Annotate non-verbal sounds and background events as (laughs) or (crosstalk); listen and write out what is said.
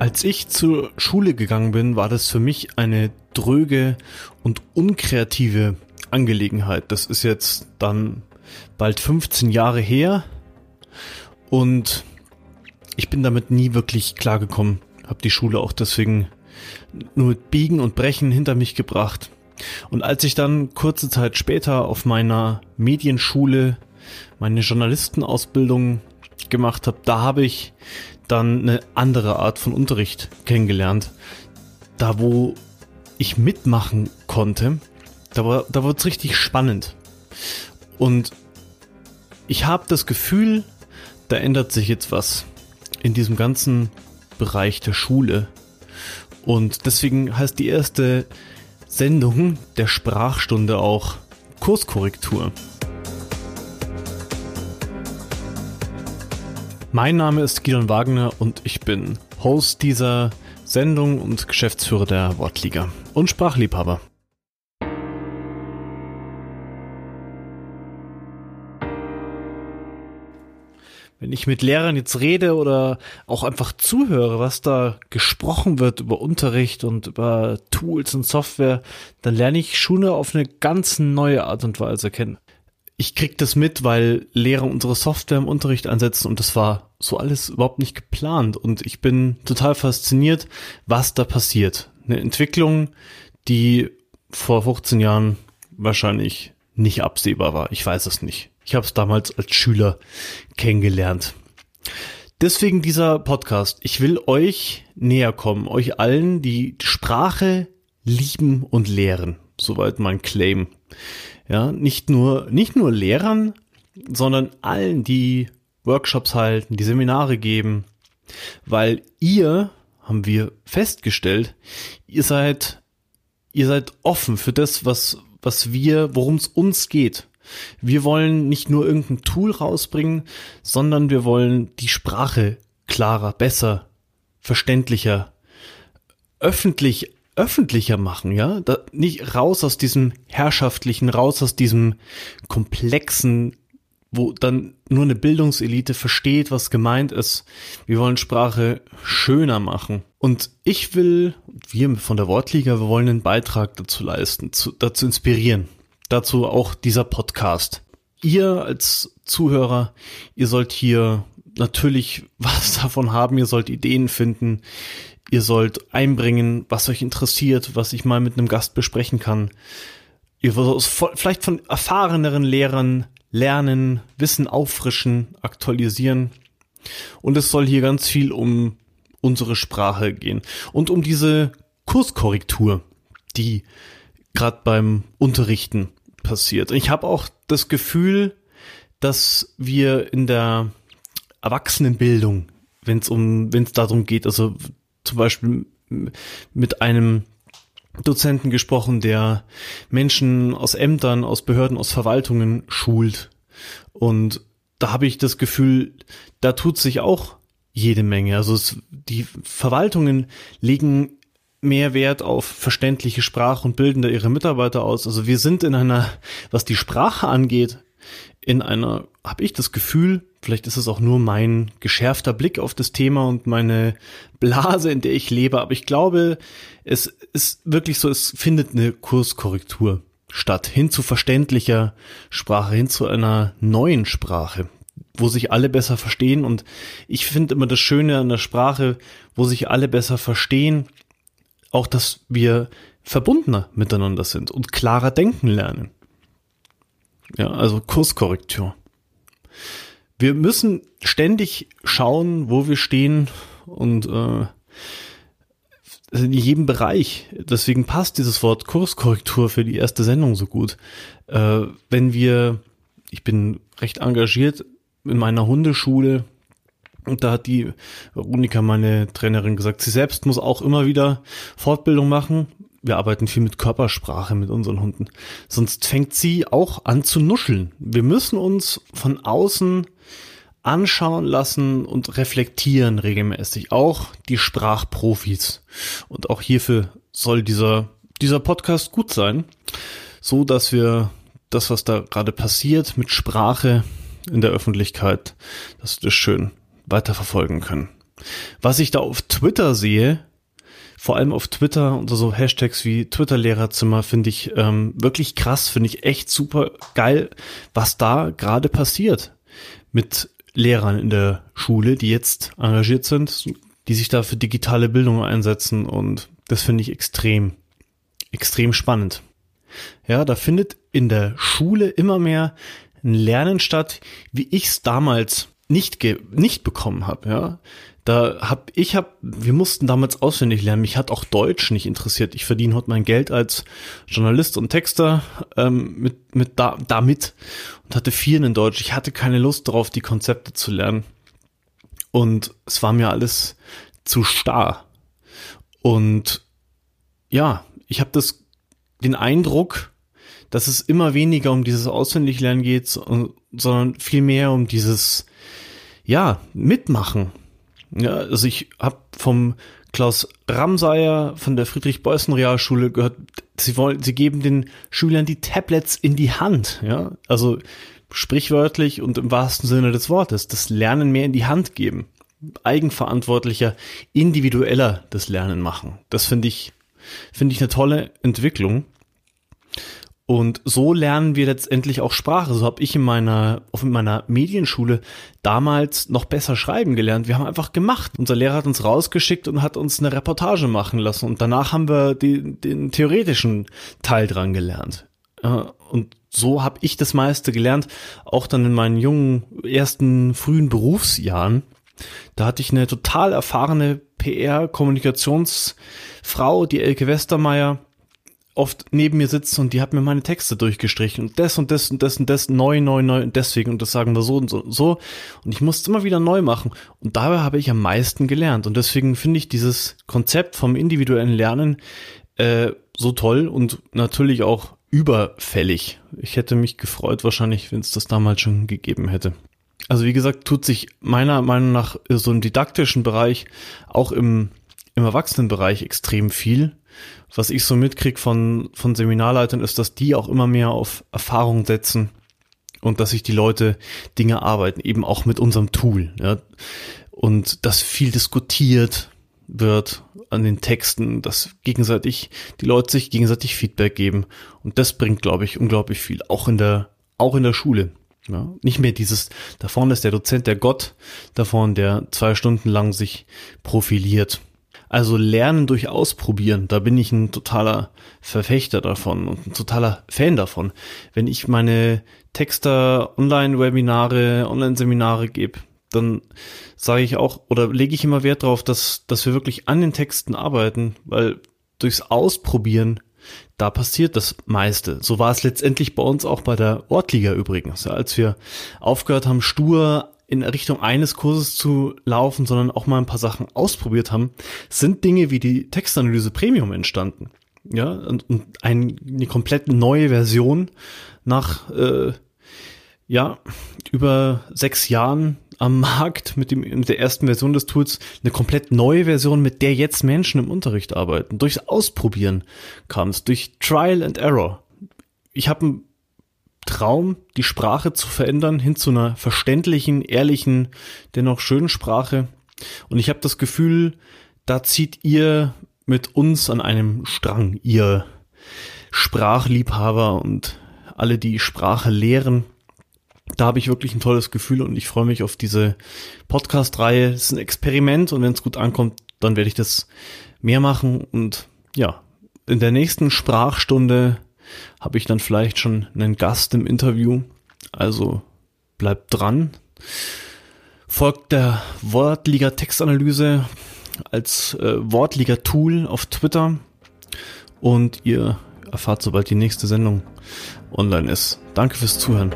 Als ich zur Schule gegangen bin, war das für mich eine dröge und unkreative Angelegenheit. Das ist jetzt dann bald 15 Jahre her und ich bin damit nie wirklich klargekommen. Hab die Schule auch deswegen nur mit Biegen und Brechen hinter mich gebracht. Und als ich dann kurze Zeit später auf meiner Medienschule meine Journalistenausbildung gemacht habe, da habe ich dann eine andere Art von Unterricht kennengelernt. Da, wo ich mitmachen konnte, da, war, da wurde es richtig spannend. Und ich habe das Gefühl, da ändert sich jetzt was in diesem ganzen Bereich der Schule. Und deswegen heißt die erste Sendung der Sprachstunde auch Kurskorrektur. Mein Name ist Gidon Wagner und ich bin Host dieser Sendung und Geschäftsführer der Wortliga und Sprachliebhaber. Wenn ich mit Lehrern jetzt rede oder auch einfach zuhöre, was da gesprochen wird über Unterricht und über Tools und Software, dann lerne ich Schule auf eine ganz neue Art und Weise kennen ich krieg das mit, weil Lehrer unsere Software im Unterricht einsetzen und das war so alles überhaupt nicht geplant und ich bin total fasziniert, was da passiert. Eine Entwicklung, die vor 15 Jahren wahrscheinlich nicht absehbar war. Ich weiß es nicht. Ich habe es damals als Schüler kennengelernt. Deswegen dieser Podcast. Ich will euch näher kommen, euch allen, die Sprache lieben und lehren. Soweit mein Claim. Ja, nicht nur, nicht nur Lehrern, sondern allen, die Workshops halten, die Seminare geben, weil ihr, haben wir festgestellt, ihr seid, ihr seid offen für das, was, was wir, worum es uns geht. Wir wollen nicht nur irgendein Tool rausbringen, sondern wir wollen die Sprache klarer, besser, verständlicher, öffentlich öffentlicher machen, ja, da, nicht raus aus diesem herrschaftlichen, raus aus diesem komplexen, wo dann nur eine Bildungselite versteht, was gemeint ist. Wir wollen Sprache schöner machen. Und ich will, wir von der Wortliga, wir wollen einen Beitrag dazu leisten, zu, dazu inspirieren. Dazu auch dieser Podcast. Ihr als Zuhörer, ihr sollt hier natürlich (laughs) was davon haben, ihr sollt Ideen finden, Ihr sollt einbringen, was euch interessiert, was ich mal mit einem Gast besprechen kann. Ihr sollt vielleicht von erfahreneren Lehrern lernen, Wissen auffrischen, aktualisieren. Und es soll hier ganz viel um unsere Sprache gehen und um diese Kurskorrektur, die gerade beim Unterrichten passiert. Ich habe auch das Gefühl, dass wir in der Erwachsenenbildung, wenn es um, wenn es darum geht, also zum Beispiel mit einem Dozenten gesprochen, der Menschen aus Ämtern, aus Behörden, aus Verwaltungen schult. Und da habe ich das Gefühl, da tut sich auch jede Menge. Also es, die Verwaltungen legen mehr Wert auf verständliche Sprache und bilden da ihre Mitarbeiter aus. Also wir sind in einer, was die Sprache angeht, in einer, habe ich das Gefühl, vielleicht ist es auch nur mein geschärfter Blick auf das Thema und meine Blase, in der ich lebe, aber ich glaube, es ist wirklich so, es findet eine Kurskorrektur statt, hin zu verständlicher Sprache, hin zu einer neuen Sprache, wo sich alle besser verstehen und ich finde immer das Schöne an der Sprache, wo sich alle besser verstehen, auch dass wir verbundener miteinander sind und klarer denken lernen. Ja, also Kurskorrektur. Wir müssen ständig schauen, wo wir stehen und äh, in jedem Bereich. Deswegen passt dieses Wort Kurskorrektur für die erste Sendung so gut. Äh, wenn wir, ich bin recht engagiert in meiner Hundeschule und da hat die Veronika, meine Trainerin, gesagt, sie selbst muss auch immer wieder Fortbildung machen, wir arbeiten viel mit Körpersprache mit unseren Hunden. Sonst fängt sie auch an zu nuscheln. Wir müssen uns von außen anschauen lassen und reflektieren regelmäßig. Auch die Sprachprofis. Und auch hierfür soll dieser, dieser Podcast gut sein. So dass wir das, was da gerade passiert mit Sprache in der Öffentlichkeit, dass wir das schön weiterverfolgen können. Was ich da auf Twitter sehe, vor allem auf Twitter unter so Hashtags wie Twitter-Lehrerzimmer finde ich ähm, wirklich krass, finde ich echt super geil, was da gerade passiert mit Lehrern in der Schule, die jetzt engagiert sind, die sich da für digitale Bildung einsetzen und das finde ich extrem, extrem spannend. Ja, da findet in der Schule immer mehr ein Lernen statt, wie ich es damals nicht nicht bekommen habe, ja. Da hab ich hab wir mussten damals auswendig lernen. Mich hat auch Deutsch nicht interessiert. Ich verdiene heute mein Geld als Journalist und Texter ähm, mit mit da, damit und hatte vielen in Deutsch. Ich hatte keine Lust darauf, die Konzepte zu lernen. Und es war mir alles zu starr. Und ja, ich habe das den Eindruck, dass es immer weniger um dieses Auswendiglernen geht, sondern viel mehr um dieses ja, mitmachen. Ja, also ich habe vom Klaus Ramsayer von der Friedrich-Beußen-Realschule gehört, sie wollen, sie geben den Schülern die Tablets in die Hand, ja, also sprichwörtlich und im wahrsten Sinne des Wortes, das Lernen mehr in die Hand geben, eigenverantwortlicher, individueller das Lernen machen. Das finde ich, finde ich eine tolle Entwicklung. Und so lernen wir letztendlich auch Sprache. So habe ich in meiner, auf meiner Medienschule damals noch besser schreiben gelernt. Wir haben einfach gemacht. Unser Lehrer hat uns rausgeschickt und hat uns eine Reportage machen lassen. Und danach haben wir die, den theoretischen Teil dran gelernt. Und so habe ich das meiste gelernt, auch dann in meinen jungen ersten frühen Berufsjahren. Da hatte ich eine total erfahrene PR-Kommunikationsfrau, die Elke Westermeier, oft neben mir sitzt und die hat mir meine Texte durchgestrichen und das und das und das und das neu, neu, neu und deswegen und das sagen wir so und so und so und ich musste immer wieder neu machen und dabei habe ich am meisten gelernt und deswegen finde ich dieses Konzept vom individuellen Lernen äh, so toll und natürlich auch überfällig. Ich hätte mich gefreut wahrscheinlich, wenn es das damals schon gegeben hätte. Also wie gesagt, tut sich meiner Meinung nach so im didaktischen Bereich, auch im, im Erwachsenenbereich extrem viel was ich so mitkrieg von, von Seminarleitern ist, dass die auch immer mehr auf Erfahrung setzen und dass sich die Leute Dinge arbeiten, eben auch mit unserem Tool. Ja. Und dass viel diskutiert wird an den Texten, dass gegenseitig die Leute sich gegenseitig Feedback geben. Und das bringt, glaube ich, unglaublich viel, auch in der, auch in der Schule. Ja, nicht mehr dieses, da vorne ist der Dozent, der Gott, da vorne, der zwei Stunden lang sich profiliert. Also Lernen durch Ausprobieren, da bin ich ein totaler Verfechter davon und ein totaler Fan davon. Wenn ich meine Texter Online-Webinare, Online-Seminare gebe, dann sage ich auch oder lege ich immer Wert darauf, dass, dass wir wirklich an den Texten arbeiten, weil durchs Ausprobieren da passiert das meiste. So war es letztendlich bei uns auch bei der Ortliga übrigens. Ja, als wir aufgehört haben, stur in Richtung eines Kurses zu laufen, sondern auch mal ein paar Sachen ausprobiert haben, sind Dinge wie die Textanalyse Premium entstanden. Ja, und, und ein, eine komplett neue Version nach äh, ja über sechs Jahren am Markt mit, dem, mit der ersten Version des Tools eine komplett neue Version, mit der jetzt Menschen im Unterricht arbeiten. Durchs Ausprobieren kam es, durch Trial and Error. Ich habe ein Traum, die Sprache zu verändern hin zu einer verständlichen, ehrlichen, dennoch schönen Sprache. Und ich habe das Gefühl, da zieht ihr mit uns an einem Strang, ihr Sprachliebhaber und alle, die Sprache lehren. Da habe ich wirklich ein tolles Gefühl und ich freue mich auf diese Podcast-Reihe. Es ist ein Experiment und wenn es gut ankommt, dann werde ich das mehr machen. Und ja, in der nächsten Sprachstunde habe ich dann vielleicht schon einen Gast im Interview. Also bleibt dran. Folgt der Wortliga Textanalyse als äh, Wortliga Tool auf Twitter und ihr erfahrt, sobald die nächste Sendung online ist. Danke fürs Zuhören.